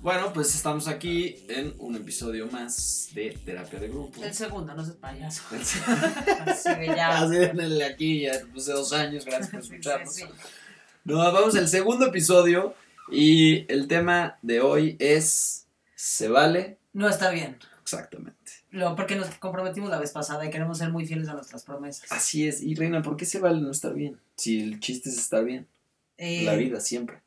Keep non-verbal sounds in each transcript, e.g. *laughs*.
Bueno, pues estamos aquí en un episodio más de Terapia de Grupo. El segundo, no seas payaso. Así *laughs* Así que ya. en el aquí, ya después de dos años, gracias por escucharnos. sí, sí. No, vamos al segundo episodio y el tema de hoy es ¿se vale? No está bien. Exactamente. Lo, porque nos comprometimos la vez pasada y queremos ser muy fieles a nuestras promesas. Así es. Y Reina, ¿por qué se vale no estar bien? Si el chiste es estar bien. Eh, La vida siempre.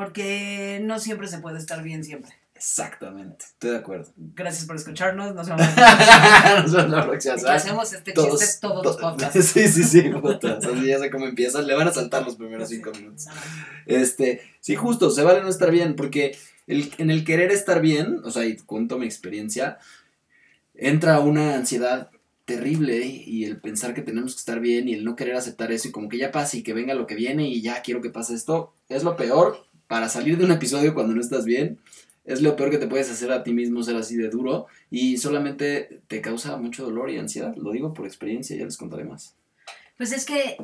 Porque no siempre se puede estar bien siempre. Exactamente. Estoy de acuerdo. Gracias por escucharnos. Nos vemos. *laughs* Nos vemos la próxima semana. hacemos este chiste todos los podcasts. *laughs* Sí, sí, sí. puta, Así ya sé cómo empiezan. Le van a saltar los primeros cinco minutos. Este, sí, justo, se vale no estar bien, porque el, en el querer estar bien, o sea, y cuento mi experiencia, entra una ansiedad terrible y el pensar que tenemos que estar bien y el no querer aceptar eso y como que ya pase y que venga lo que viene y ya quiero que pase esto, es lo peor para salir de un episodio cuando no estás bien. Es lo peor que te puedes hacer a ti mismo ser así de duro y solamente te causa mucho dolor y ansiedad. Lo digo por experiencia, ya les contaré más. Pues es que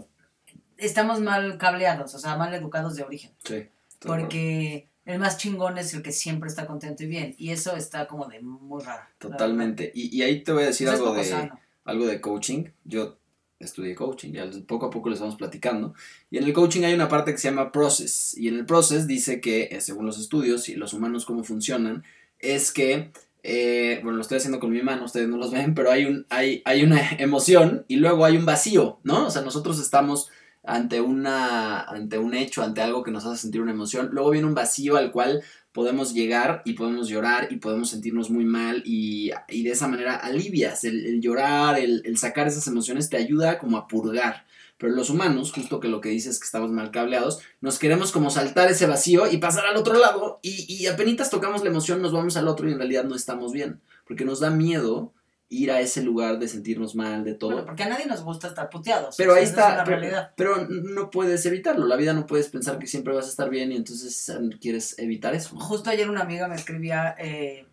estamos mal cableados, o sea, mal educados de origen. Sí. Porque el más chingón es el que siempre está contento y bien. Y eso está como de muy raro. Totalmente. Y, y ahí te voy a decir algo de... sano. algo de coaching. Yo estudié coaching, ya poco a poco les vamos platicando. Y en el coaching hay una parte que se llama process. Y en el process dice que, eh, según los estudios y los humanos cómo funcionan, es que, eh, bueno, lo estoy haciendo con mi mano, ustedes no los ven, pero hay, un, hay, hay una *laughs* emoción y luego hay un vacío, ¿no? O sea, nosotros estamos ante, una, ante un hecho, ante algo que nos hace sentir una emoción. Luego viene un vacío al cual podemos llegar y podemos llorar y podemos sentirnos muy mal y, y de esa manera alivias. El, llorar, el, sacar esas emociones te ayuda como a purgar. Pero los humanos, justo que lo que dices es que estamos mal cableados, nos queremos como saltar ese vacío y pasar al otro lado y, y apenas tocamos la emoción nos vamos al otro y en realidad no estamos bien. Porque nos da miedo ir a ese lugar de sentirnos mal, de todo. Bueno, porque a nadie nos gusta estar puteados. Pero o sea, ahí Es está, la pero, realidad. pero no puedes evitarlo. La vida no puedes pensar que siempre vas a estar bien y entonces quieres evitar eso. Justo ayer una amiga me escribía eh,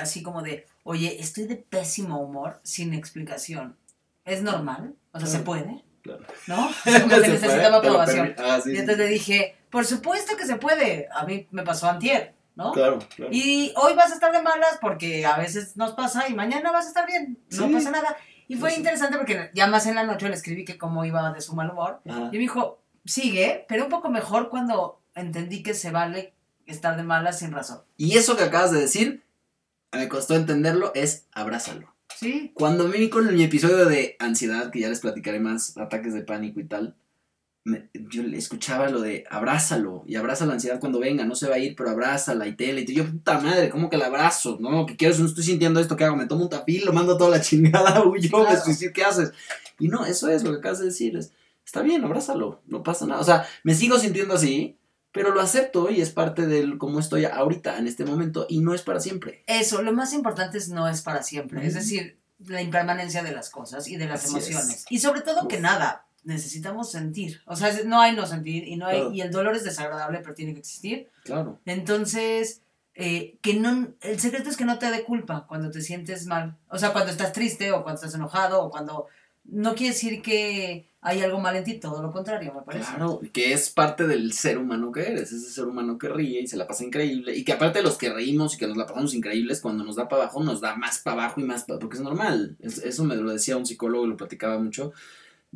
así como de, oye, estoy de pésimo humor sin explicación. ¿Es normal? O sea, ¿se puede? Claro. ¿No? *laughs* Como que necesitaba aprobación. Ah, sí, Y sí. entonces le dije, por supuesto que se puede. A mí me pasó antier, ¿no? Claro, claro. Y hoy vas a estar de malas porque a veces nos pasa y mañana vas a estar bien. No Sí. pasa nada. Y fue Sí. interesante porque ya más en la noche le escribí que cómo iba de su mal humor. Ajá. Y me dijo, sigue, pero un poco mejor cuando entendí que se vale estar de malas sin razón. Y eso que acabas de decir, me costó entenderlo, es abrázalo. Sí. Cuando a mí con mi episodio de ansiedad, que ya les platicaré más, ataques de pánico y tal, me- yo escuchaba lo de abrázalo y abraza la ansiedad cuando venga, no se va a ir, pero abrázala y tele. Y yo, puta madre, ¿cómo que la abrazo? No, que quiero no estoy sintiendo esto, ¿qué hago? Me tomo un tapil, lo mando toda la *laughs* chingada, huyo, me Claro. suicido, ¿qué haces? Y no, eso es lo que acabas de decir, es, está bien, abrázalo, no pasa nada. O sea, me sigo sintiendo así, pero lo acepto y es parte del cómo estoy ahorita, en este momento, y no es para siempre. Eso, lo más importante es no es para siempre. Es decir, la impermanencia de las cosas y de las Así emociones. es. Y sobre todo Uf. que nada, necesitamos sentir. O sea, no hay no sentir y no hay, Claro. y el dolor es desagradable, pero tiene que existir. Claro. Entonces, eh, que no, el secreto es que no te dé culpa cuando te sientes mal. O sea, cuando estás triste o cuando estás enojado o cuando... No quiere decir que hay algo mal en ti, todo lo contrario, me parece. Claro, que es parte del ser humano que eres, ese ser humano que ríe y se la pasa increíble, y que aparte de los que reímos y que nos la pasamos increíbles, cuando nos da para abajo, nos da más para abajo y más para porque es normal. Es- eso me lo decía un psicólogo y lo platicaba mucho,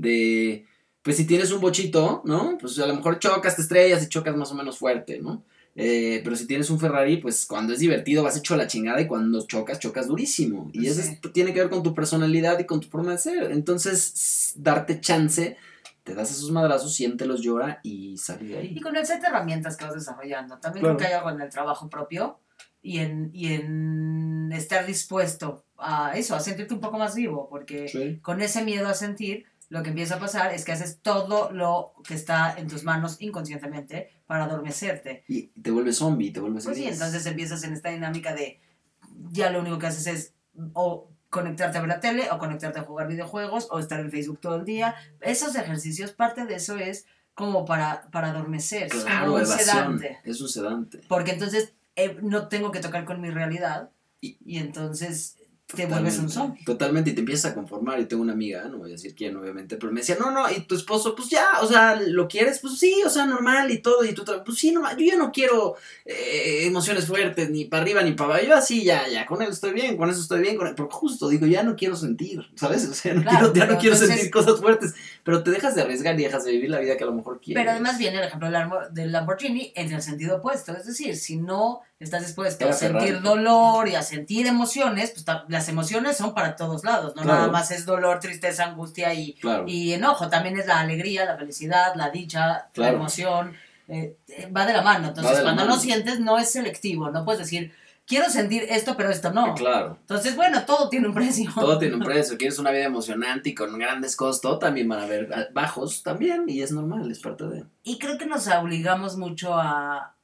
de, pues si tienes un bochito, ¿no? Pues a lo mejor chocas, te estrellas y chocas más o menos fuerte, ¿no? Eh, pero si tienes un Ferrari, pues cuando es divertido vas hecho a la chingada y cuando chocas, chocas durísimo. Y eso Sí. es- tiene que ver con tu personalidad y con tu forma de ser. Entonces, darte chance, te das esos madrazos, siéntelos, llora y sale de Y ahí. con el set de herramientas que vas desarrollando. También Claro. creo que hay algo en el trabajo propio y en, y en estar dispuesto a eso, a sentirte un poco más vivo, porque Sí. con ese miedo a sentir, lo que empieza a pasar es que haces todo lo que está en tus manos inconscientemente para adormecerte. Y te vuelves zombie, te vuelves Pues sí, entonces empiezas en esta dinámica de ya lo único que haces es o conectarte a ver la tele o conectarte a jugar videojuegos o estar en Facebook todo el día. Esos ejercicios, parte de eso es como para, para adormecer, es Claro, un evasión. sedante. Es un sedante. Porque entonces eh, no tengo que tocar con mi realidad Y- y, entonces te vuelves un zombie. Totalmente, y te empiezas a conformar. Yo tengo una amiga, no voy a decir quién, obviamente, pero me decía, no, no, y tu esposo, pues ya, o sea, ¿lo quieres? Pues sí, o sea, normal y todo, y tú, pues sí, normal, yo ya no quiero eh, emociones fuertes, ni para arriba ni para abajo, yo así, ya, ya, con él estoy bien, con eso estoy bien, con él, porque justo, digo, ya no quiero sentir, ¿sabes? O sea, no quiero, ya no quiero sentir cosas fuertes, pero te dejas de arriesgar y dejas de vivir la vida que a lo mejor quieres. Pero además viene el ejemplo del Lamborghini en el sentido opuesto, es decir, si no estás dispuesto a sentir dolor y a sentir emociones, pues las emociones son para todos lados, no nada más es dolor, tristeza, angustia y, y, enojo, también es la alegría, la felicidad, la dicha, la emoción, eh, va de la mano, entonces cuando no sientes no es selectivo, no puedes decir, quiero sentir esto, pero esto no. Claro. Entonces, bueno, todo tiene un precio. Todo tiene un *laughs* precio. Quieres una vida emocionante y con grandes costos, también van a haber bajos también, y es normal, es parte de. Y creo que nos obligamos mucho a,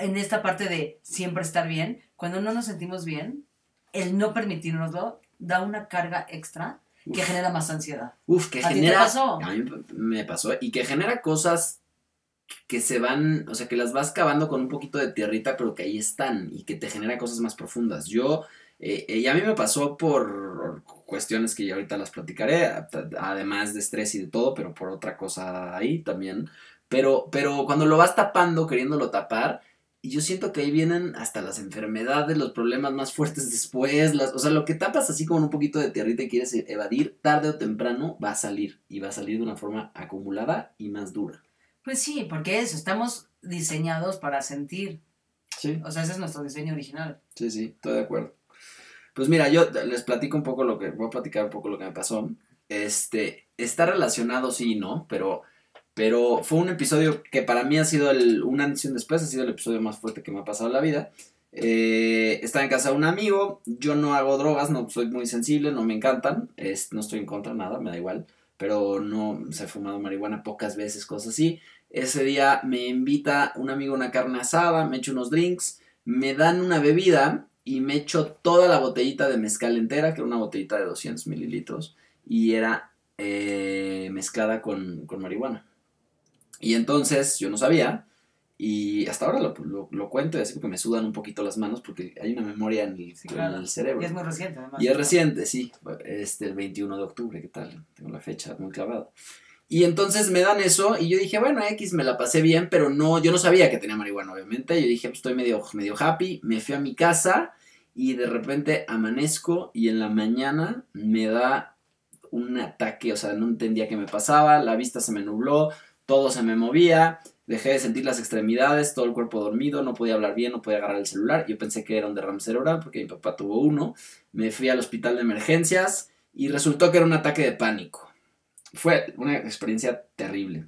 en esta parte de siempre estar bien, cuando no nos sentimos bien, el no permitirnoslo da una carga extra que genera más ansiedad. Uf, que genera. te pasó? A mí me pasó. Y que genera cosas que se van, o sea, que las vas cavando con un poquito de tierrita, pero que ahí están y que te genera cosas más profundas. Yo, eh, y a mí me pasó por cuestiones que ya ahorita las platicaré, además de estrés y de todo, pero por otra cosa ahí también. Pero, pero cuando lo vas tapando, queriéndolo tapar, y yo siento que ahí vienen hasta las enfermedades, los problemas más fuertes después, las, o sea, lo que tapas así como un poquito de tierrita y quieres evadir, tarde o temprano va a salir y va a salir de una forma acumulada y más dura. Pues sí, porque eso, estamos diseñados para sentir. Sí. O sea, ese es nuestro diseño original. Sí, sí, estoy de acuerdo. Pues mira, yo les platico un poco lo que, voy a platicar un poco lo que me pasó. Este, está relacionado, sí no, pero pero fue un episodio que para mí ha sido el, una edición después, ha sido el episodio más fuerte que me ha pasado en la vida. Eh, estaba en casa de un amigo, yo no hago drogas, no soy muy sensible, no me encantan, no estoy en contra de nada, me da igual, pero no se ha fumado marihuana pocas veces, cosas así. Ese día me invita un amigo a una carne asada, me echo unos drinks, me dan una bebida y me echo toda la botellita de mezcal entera, que era una botellita de 200 mililitros, y era eh, mezclada con marihuana. Y entonces yo no sabía, y hasta ahora lo, lo, cuento y así porque me sudan un poquito las manos porque hay una memoria en el, cerebro. Y es muy reciente además. Y es reciente, sí, este, el 21 de octubre, ¿qué tal? Tengo la fecha muy clavada. Y entonces me dan eso y yo dije, bueno, X, me la pasé bien, pero no, yo no sabía que tenía marihuana, obviamente. Yo dije, pues estoy medio, medio happy, me fui a mi casa y de repente amanezco y en la mañana me da un ataque, o sea, no entendía qué me pasaba, la vista se me nubló, todo se me movía, dejé de sentir las extremidades, todo el cuerpo dormido, no podía hablar bien, no podía agarrar el celular. Yo pensé que era un derrame cerebral porque mi papá tuvo uno. Me fui al hospital de emergencias y resultó que era un ataque de pánico. Fue una experiencia terrible.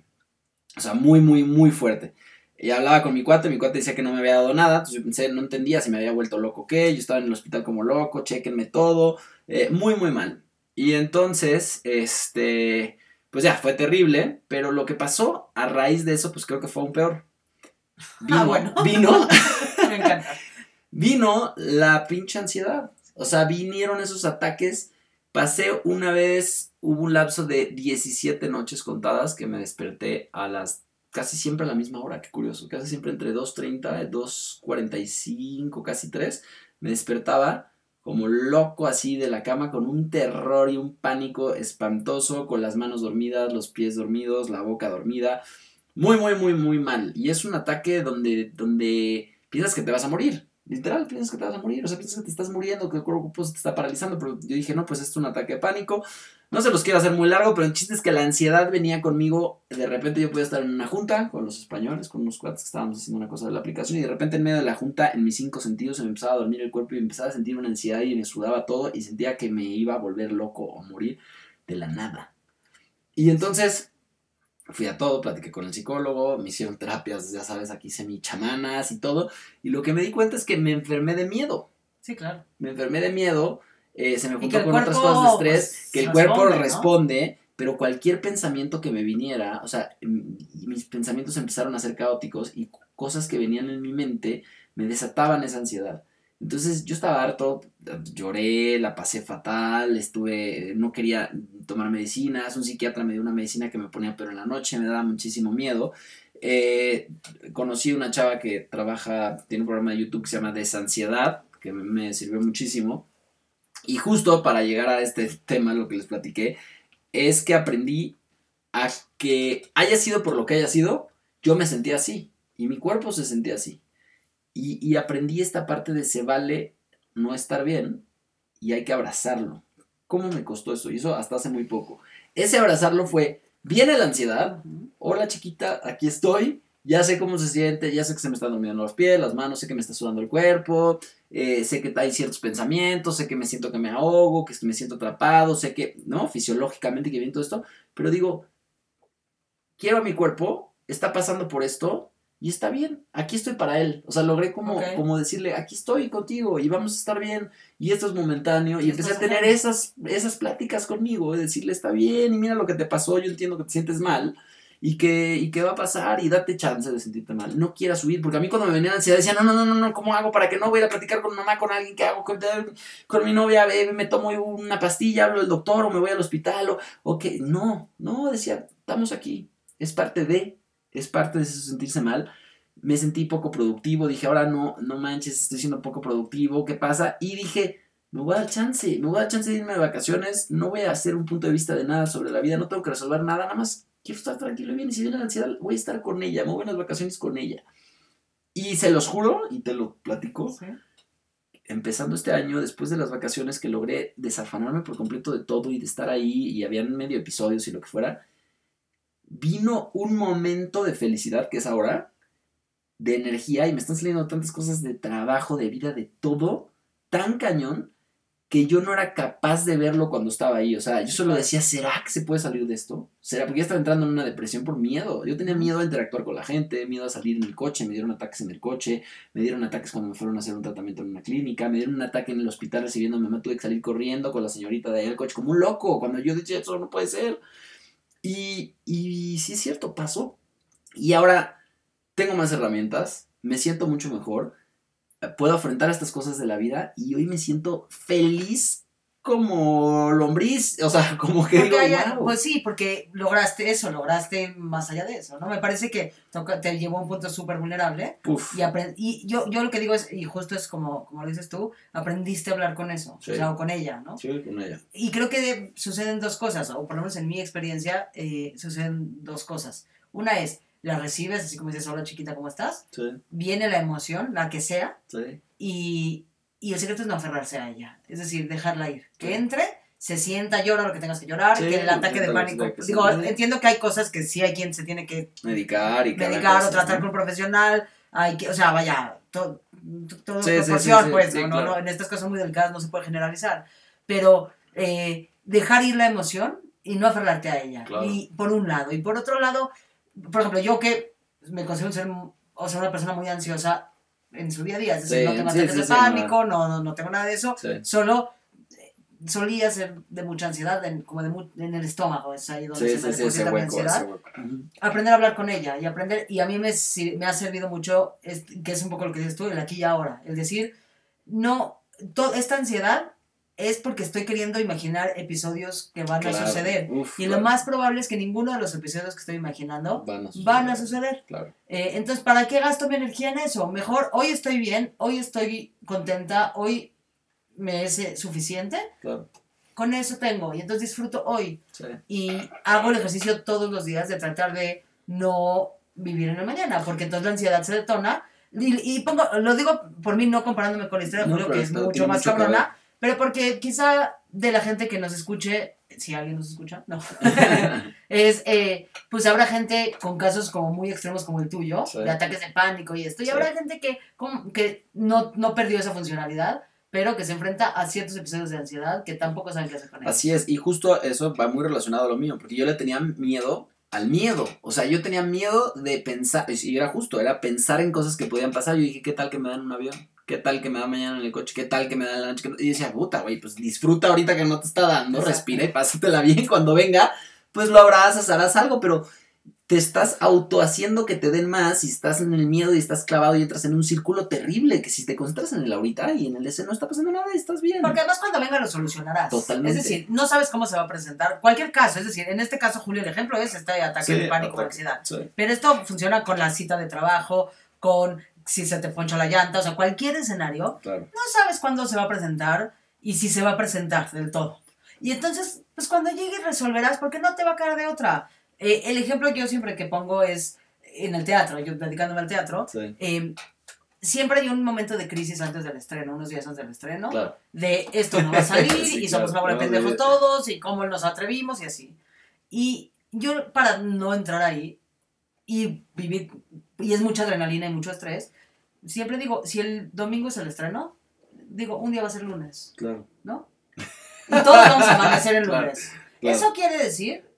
O sea, muy, muy, muy fuerte. Y hablaba con mi cuate, mi cuate decía que no me había dado nada, entonces yo pensé, no entendía si me había vuelto loco o qué, yo estaba en el hospital como loco, chequenme todo, eh, muy, muy mal. Y entonces, este, pues ya, fue terrible, pero lo que pasó a raíz de eso, pues creo que fue aún peor. *laughs* Vino, ah, bueno. Vino. *laughs* *laughs* Me encanta. Vino la pinche ansiedad. O sea, vinieron esos ataques. Pasé una vez, hubo un lapso de 17 noches contadas que me desperté a las casi siempre a la misma hora, qué curioso, casi siempre entre 2.30, 2.45, casi 3, me despertaba como loco así de la cama con un terror y un pánico espantoso, con las manos dormidas, los pies dormidos, la boca dormida. Muy, muy, muy, muy mal. Y es un ataque donde, donde piensas que te vas a morir. Literal, piensas que te vas a morir. O sea, piensas que te estás muriendo, que el cuerpo se te está paralizando. Pero yo dije, no, pues esto es un ataque de pánico. No se los quiero hacer muy largo, pero el chiste es que la ansiedad venía conmigo. De repente yo podía estar en una junta con los españoles, con unos cuates que estábamos haciendo una cosa de la aplicación, y de repente en medio de la junta, en mis cinco sentidos, se me empezaba a dormir el cuerpo y empezaba a sentir una ansiedad y me sudaba todo y sentía que me iba a volver loco o morir de la nada. Y entonces fui a todo, platiqué con el psicólogo, me hicieron terapias, ya sabes, aquí semi-chamanas y todo, y lo que me di cuenta es que me enfermé de miedo. Sí, claro. Me enfermé de miedo eh, se me juntó con otras cosas de estrés, pues, que el cuerpo responde, pero cualquier pensamiento que me viniera, o sea, mis pensamientos empezaron a ser caóticos y cosas que venían en mi mente me desataban esa ansiedad. Entonces yo estaba harto, lloré, la pasé fatal, estuve, no quería tomar medicinas, un psiquiatra me dio una medicina que me ponía pero en la noche, me daba muchísimo miedo. Eh, conocí una chava que trabaja, tiene un programa de YouTube que se llama Desansiedad, que me sirvió muchísimo Y justo para llegar a este tema, lo que les platiqué, es que aprendí a que haya sido por lo que haya sido, yo me sentía así y mi cuerpo se sentía así. Y, aprendí esta parte de se vale no estar bien y hay que abrazarlo. ¿Cómo me costó eso? Y eso hasta hace muy poco. Ese abrazarlo fue, viene la ansiedad, hola chiquita, aquí estoy, ya sé cómo se siente, ya sé que se me están durmiendo los pies, las manos, sé que me está sudando el cuerpo, eh, sé que hay ciertos pensamientos, sé que me siento que me ahogo, que me siento atrapado, sé que, ¿no? Fisiológicamente que viene todo esto, pero digo, quiero a mi cuerpo, está pasando por esto, y está bien, aquí estoy para él. O sea, logré como, como decirle, aquí estoy contigo y vamos a estar bien y esto es momentáneo. Y empecé a tener esas, esas pláticas conmigo, de decirle, está bien y mira lo que te pasó, yo entiendo que te sientes mal y que, y qué va a pasar y date chance de sentirte mal. No quieras huir, porque a mí cuando me venía ansiedad decía, no, no, no, no, ¿cómo hago para que no voy a platicar con mamá, con alguien que hago con, mi novia, me tomo una pastilla, hablo del doctor o me voy al hospital o, o que no, no, decía, estamos aquí, es parte de, es parte de sentirse mal. Me sentí poco productivo, dije, ahora no, no manches, estoy siendo poco productivo, ¿qué pasa? Y dije, me voy a dar chance, me voy a dar chance de irme de vacaciones, no voy a hacer un punto de vista de nada sobre la vida, no tengo que resolver nada, nada más quiero estar tranquilo y bien, y si viene la ansiedad, voy a estar con ella, me voy a las vacaciones con ella. Y se los juro, y te lo platico, empezando este año, después de las vacaciones que logré desafanarme por completo de todo y de estar ahí, y habían medio episodios y lo que fuera, vino un momento de felicidad que es ahora, de energía y me están saliendo tantas cosas de trabajo, de vida, de todo, tan cañón que yo no era capaz de verlo cuando estaba ahí. O sea, yo solo decía, ¿será que se puede salir de esto? ¿Será? Porque ya estaba entrando en una depresión por miedo. Yo tenía miedo a interactuar con la gente, miedo a salir en el coche, me dieron ataques en el coche, me dieron ataques cuando me fueron a hacer un tratamiento en una clínica, me dieron un ataque en el hospital recibiendo a mi mamá, tuve que salir corriendo con la señorita de ahí al coche como un loco, cuando yo dije, eso no puede ser. Y, y sí es cierto, pasó. Y ahora tengo más herramientas, me siento mucho mejor, puedo afrontar estas cosas de la vida y hoy me siento feliz como lombriz, o sea, *laughs* como que pues sí, porque lograste eso, lograste más allá de eso, ¿no? Me parece que te llevó a un punto súper vulnerable y, y yo, yo lo que digo es, y justo es como, como lo dices tú, aprendiste a hablar con eso, o sea, o con ella, ¿no? Sí, con ella. Y creo que suceden dos cosas, o por lo menos en mi experiencia, eh, suceden dos cosas. Una es, la recibes, así como dices, hola chiquita, ¿cómo estás? Sí. Viene la emoción, la que sea, sí. y, y el secreto es no aferrarse a ella, es decir, dejarla ir, que entre, se sienta, llora lo que tengas que llorar, que el ataque de pánico. Digo, entiendo que hay cosas que sí hay quien se tiene que medicar y medicar o tratar con un profesional, hay que, o sea, vaya, todo, todo proporción, pues, no, no, en estas cosas muy delicadas no se puede generalizar, pero eh, dejar ir la emoción y no aferrarte a ella, y por un lado, y por otro lado, por ejemplo, yo que me considero ser, o sea, una persona muy ansiosa en su día a día, es decir, no tengo ataques de pánico, no, no, no, tengo nada de eso, solo eh, solía ser de mucha ansiedad, en, como de en el estómago, es ahí donde se me deposita mi ansiedad. Aprender a hablar con ella y aprender, y a mí me, me ha servido mucho, que es un poco lo que dices tú, el aquí y ahora, el decir, no, toda esta ansiedad es porque estoy queriendo imaginar episodios que van a suceder. y lo más probable es que ninguno de los episodios que estoy imaginando van a suceder. Eh, entonces, ¿para qué gasto mi energía en eso? Mejor, hoy estoy bien, hoy estoy contenta, hoy me es suficiente. Con eso tengo. Y entonces disfruto hoy. Y hago el ejercicio todos los días de tratar de no vivir en el mañana, porque entonces la ansiedad se detona. Y, pongo, lo digo por mí no comparándome con la historia de Julio, que es mucho más cabrona pero porque quizá de la gente que nos escuche, si alguien nos escucha, no, *laughs* es, eh, pues habrá gente con casos como muy extremos como el tuyo, de ataques de pánico y esto, y habrá gente que, que no, no perdió esa funcionalidad, pero que se enfrenta a ciertos episodios de ansiedad que tampoco saben qué hacer con ellos. Así es, y justo eso va muy relacionado a lo mío, porque yo le tenía miedo al miedo. O sea, yo tenía miedo de pensar, y era justo, era pensar en cosas que podían pasar. Yo dije, ¿qué tal que me dan un avión? ¿Qué tal que me da mañana en el coche? ¿Qué tal que me da la noche? Y decía, puta, güey, pues disfruta ahorita que no te está dando, respira y pásatela bien. *laughs* Cuando venga, pues lo abrazas, harás algo, pero te estás auto haciendo que te den más y estás en el miedo y estás clavado y entras en un círculo terrible que si te concentras en el ahorita y en el ese no está pasando nada y estás bien. Porque además cuando venga lo solucionarás. Totalmente. Es decir, no sabes cómo se va a presentar. Cualquier caso, es decir, en este caso, Julio, el ejemplo es este ataque de pánico o ansiedad. Pero esto funciona con la cita de trabajo, con si se te ponchó la llanta, o sea, cualquier escenario, no sabes cuándo se va a presentar y si se va a presentar del todo. Y entonces, pues cuando llegues resolverás, porque no te va a caer de otra. Eh, el ejemplo que yo siempre que pongo es en el teatro, yo dedicándome al teatro, Sí. eh, siempre hay un momento de crisis antes del estreno, unos días antes del estreno, Claro. de esto no va a salir *laughs* Sí, y somos una claro. bola pendejos de- todos y cómo nos atrevimos y así. Y yo para no entrar ahí y vivir, y es mucha adrenalina y mucho estrés, siempre digo, si el domingo es el estreno, digo, un día va a ser lunes, Claro. ¿no? Y todos vamos a amanecer el *laughs* lunes. claro. Eso quiere decir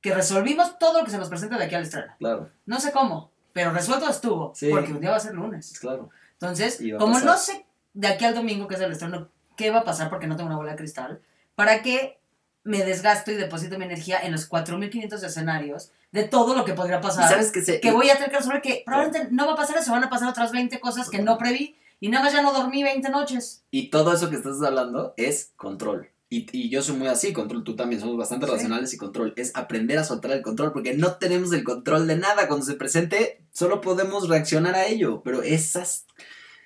que resolvimos todo lo que se nos presenta de aquí al estreno. Claro, No sé cómo, pero resuelto estuvo, Sí. porque un día va a ser lunes. claro. Entonces, como no sé de aquí al domingo, que es el estreno, qué va a pasar porque no tengo una bola de cristal, ¿para qué me desgasto y deposito mi energía en los 4.500 escenarios de todo lo que podría ¿Y pasar? sabes que se, Que voy a tener que resolver que probablemente no va a pasar eso, van a pasar otras 20 cosas que no preví y nada más ya no dormí 20 noches. Y todo eso que estás hablando es control. Y, y yo soy muy así, control, tú también, somos bastante Sí. racionales y control. Es aprender a soltar el control, porque no tenemos el control de nada. Cuando se presente, solo podemos reaccionar a ello. Pero esas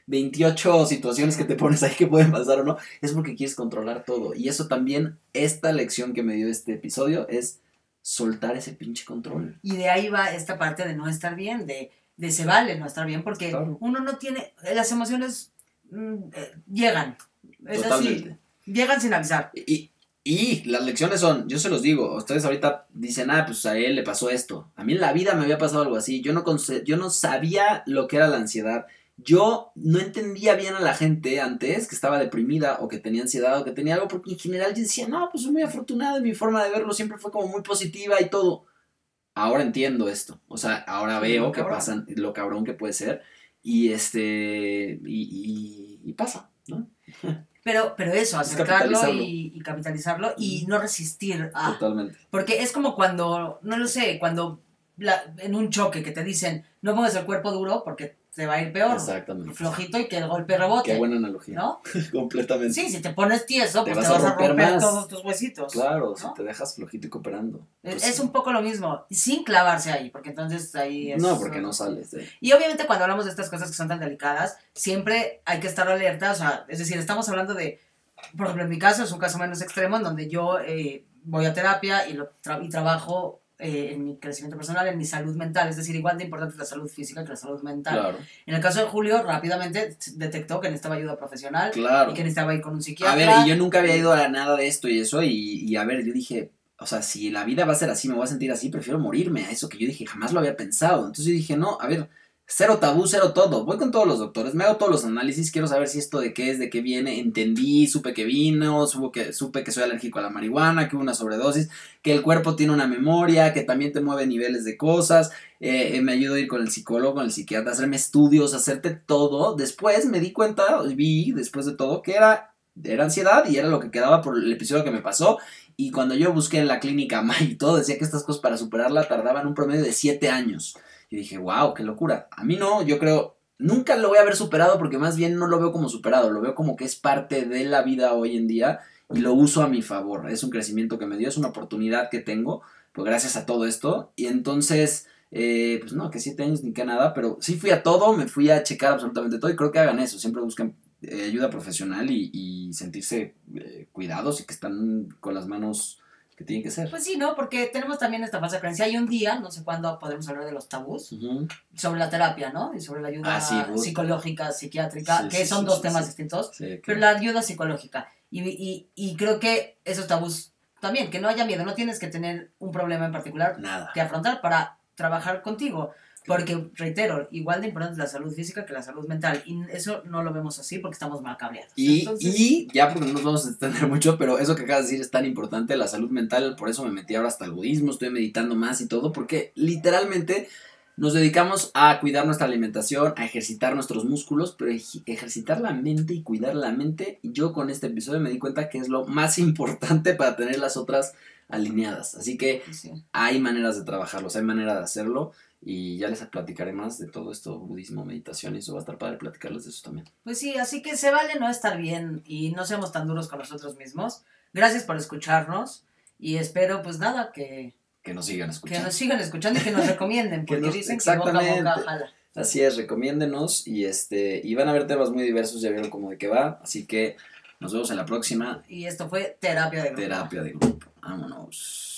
28 situaciones que te pones ahí que pueden pasar o no, es porque quieres controlar todo. Y eso también, esta lección que me dio este episodio es soltar ese pinche control. Y de ahí va esta parte de no estar bien, de, de se vale no estar bien, porque Claro. uno no tiene, las emociones mm, eh, llegan. Es así, Totalmente. llegan sin avisar. Y, y las lecciones son, yo se los digo, ustedes ahorita dicen, ah, pues a él le pasó esto. A mí en la vida me había pasado algo así. Yo no, yo no sabía lo que era la ansiedad. Yo no entendía bien a la gente antes que estaba deprimida o que tenía ansiedad o que tenía algo, porque en general yo decía, no, pues soy muy afortunado y mi forma de verlo siempre fue como muy positiva y todo. Ahora entiendo esto. O sea, ahora veo que cabrón. pasan, lo cabrón que puede ser. Y este, y, y- y pasa, ¿no? *laughs* Pero, pero eso, Es acercarlo capitalizarlo. y, y capitalizarlo y no resistir a. Totalmente. Porque es como cuando, no lo sé, cuando la- en un choque que te dicen no pongas el cuerpo duro porque te va a ir peor. Exactamente. Flojito y que el golpe rebote. Qué buena analogía. ¿No? *laughs* Completamente. Sí, si te pones tieso, Te pues te vas vas, a romper todos tus huesitos. Claro, ¿no? si te dejas flojito y cooperando. Es- pues es un poco lo mismo, sin clavarse ahí, porque entonces ahí es... No, porque no sales. Y obviamente cuando hablamos de estas cosas que son tan delicadas, siempre hay que estar alerta, o sea, es decir, estamos hablando de, por ejemplo, en mi caso es un caso menos extremo en donde yo eh, voy a terapia y, lo tra- y trabajo eh, en mi crecimiento personal, en mi salud mental, es decir, igual de importante la salud física que la salud mental. Claro, En el caso de Julio, rápidamente detectó que necesitaba ayuda profesional claro. y que necesitaba ir con un psiquiatra. A ver, y yo nunca había ido a nada de esto y eso, y, y a ver, yo dije, o sea, si la vida va a ser así, me voy a sentir así, prefiero morirme a eso que yo dije, jamás lo había pensado. Entonces yo dije, no, a ver, cero tabú, cero todo. Voy con todos los doctores, me hago todos los análisis, quiero saber si esto de qué es, de qué viene, entendí, supe que vino, supe que, supe que soy alérgico a la marihuana, que hubo una sobredosis, que el cuerpo tiene una memoria, que también te mueve niveles de cosas, eh, eh, me ayudó a ir con el psicólogo, con el psiquiatra, hacerme estudios, hacerte todo. Después me di cuenta, vi después de todo, que era, era ansiedad y era lo que quedaba por el episodio que me pasó. Y cuando yo busqué en la clínica May *laughs* y todo, decía que estas cosas para superarla tardaban un promedio de 7 años. Yo dije, wow, qué locura. A mí no, yo creo, nunca lo voy a haber superado porque más bien no lo veo como superado, lo veo como que es parte de la vida hoy en día y lo uso a mi favor. Es un crecimiento que me dio, es una oportunidad que tengo, pues gracias a todo esto. Y entonces, eh, pues no, que siete años ni que nada, pero sí fui a todo, me fui a checar absolutamente todo y creo que hagan eso, siempre buscan eh, ayuda profesional y, y sentirse eh, cuidados y que están con las manos que tienen que ser. Pues sí, ¿no? Porque tenemos también esta falsa creencia. Hay un día, no sé cuándo podemos hablar de los tabús, sobre la terapia, ¿no? Y sobre la ayuda Ah, sí, psicológica, psiquiátrica, Sí, que sí, son dos temas distintos. Sí, Pero claro. la ayuda psicológica. Y, y, y creo que esos tabús también, que no haya miedo, no tienes que tener un problema en particular Nada. que afrontar para trabajar contigo. Porque, reitero, igual de importante es la salud física que la salud mental. Y eso no lo vemos así porque estamos mal cableados. Y, Entonces, y ya porque no nos vamos a extender mucho, pero eso que acabas de decir es tan importante, la salud mental, por eso me metí ahora hasta el budismo, estoy meditando más y todo, porque literalmente nos dedicamos a cuidar nuestra alimentación, a ejercitar nuestros músculos, pero ej- ejercitar la mente y cuidar la mente, yo con este episodio me di cuenta que es lo más *laughs* importante para tener las otras alineadas. Así que sí. hay maneras de trabajarlos, hay manera de hacerlo. Y ya les platicaré más de todo esto, budismo, meditación, y eso va a estar padre platicarles de eso también. Pues sí, así que se vale no estar bien y no seamos tan duros con nosotros mismos. Gracias por escucharnos y espero, pues nada, que, Que nos sigan que escuchando. nos sigan escuchando y que nos *laughs* recomienden, Que porque nos- dicen que boca a boca jala. Así es, recomiéndenos y este y van a ver temas muy diversos, ya vieron cómo de qué va, así que Nos vemos en la próxima Y esto fue terapia de grupo. terapia de grupo. Vámonos.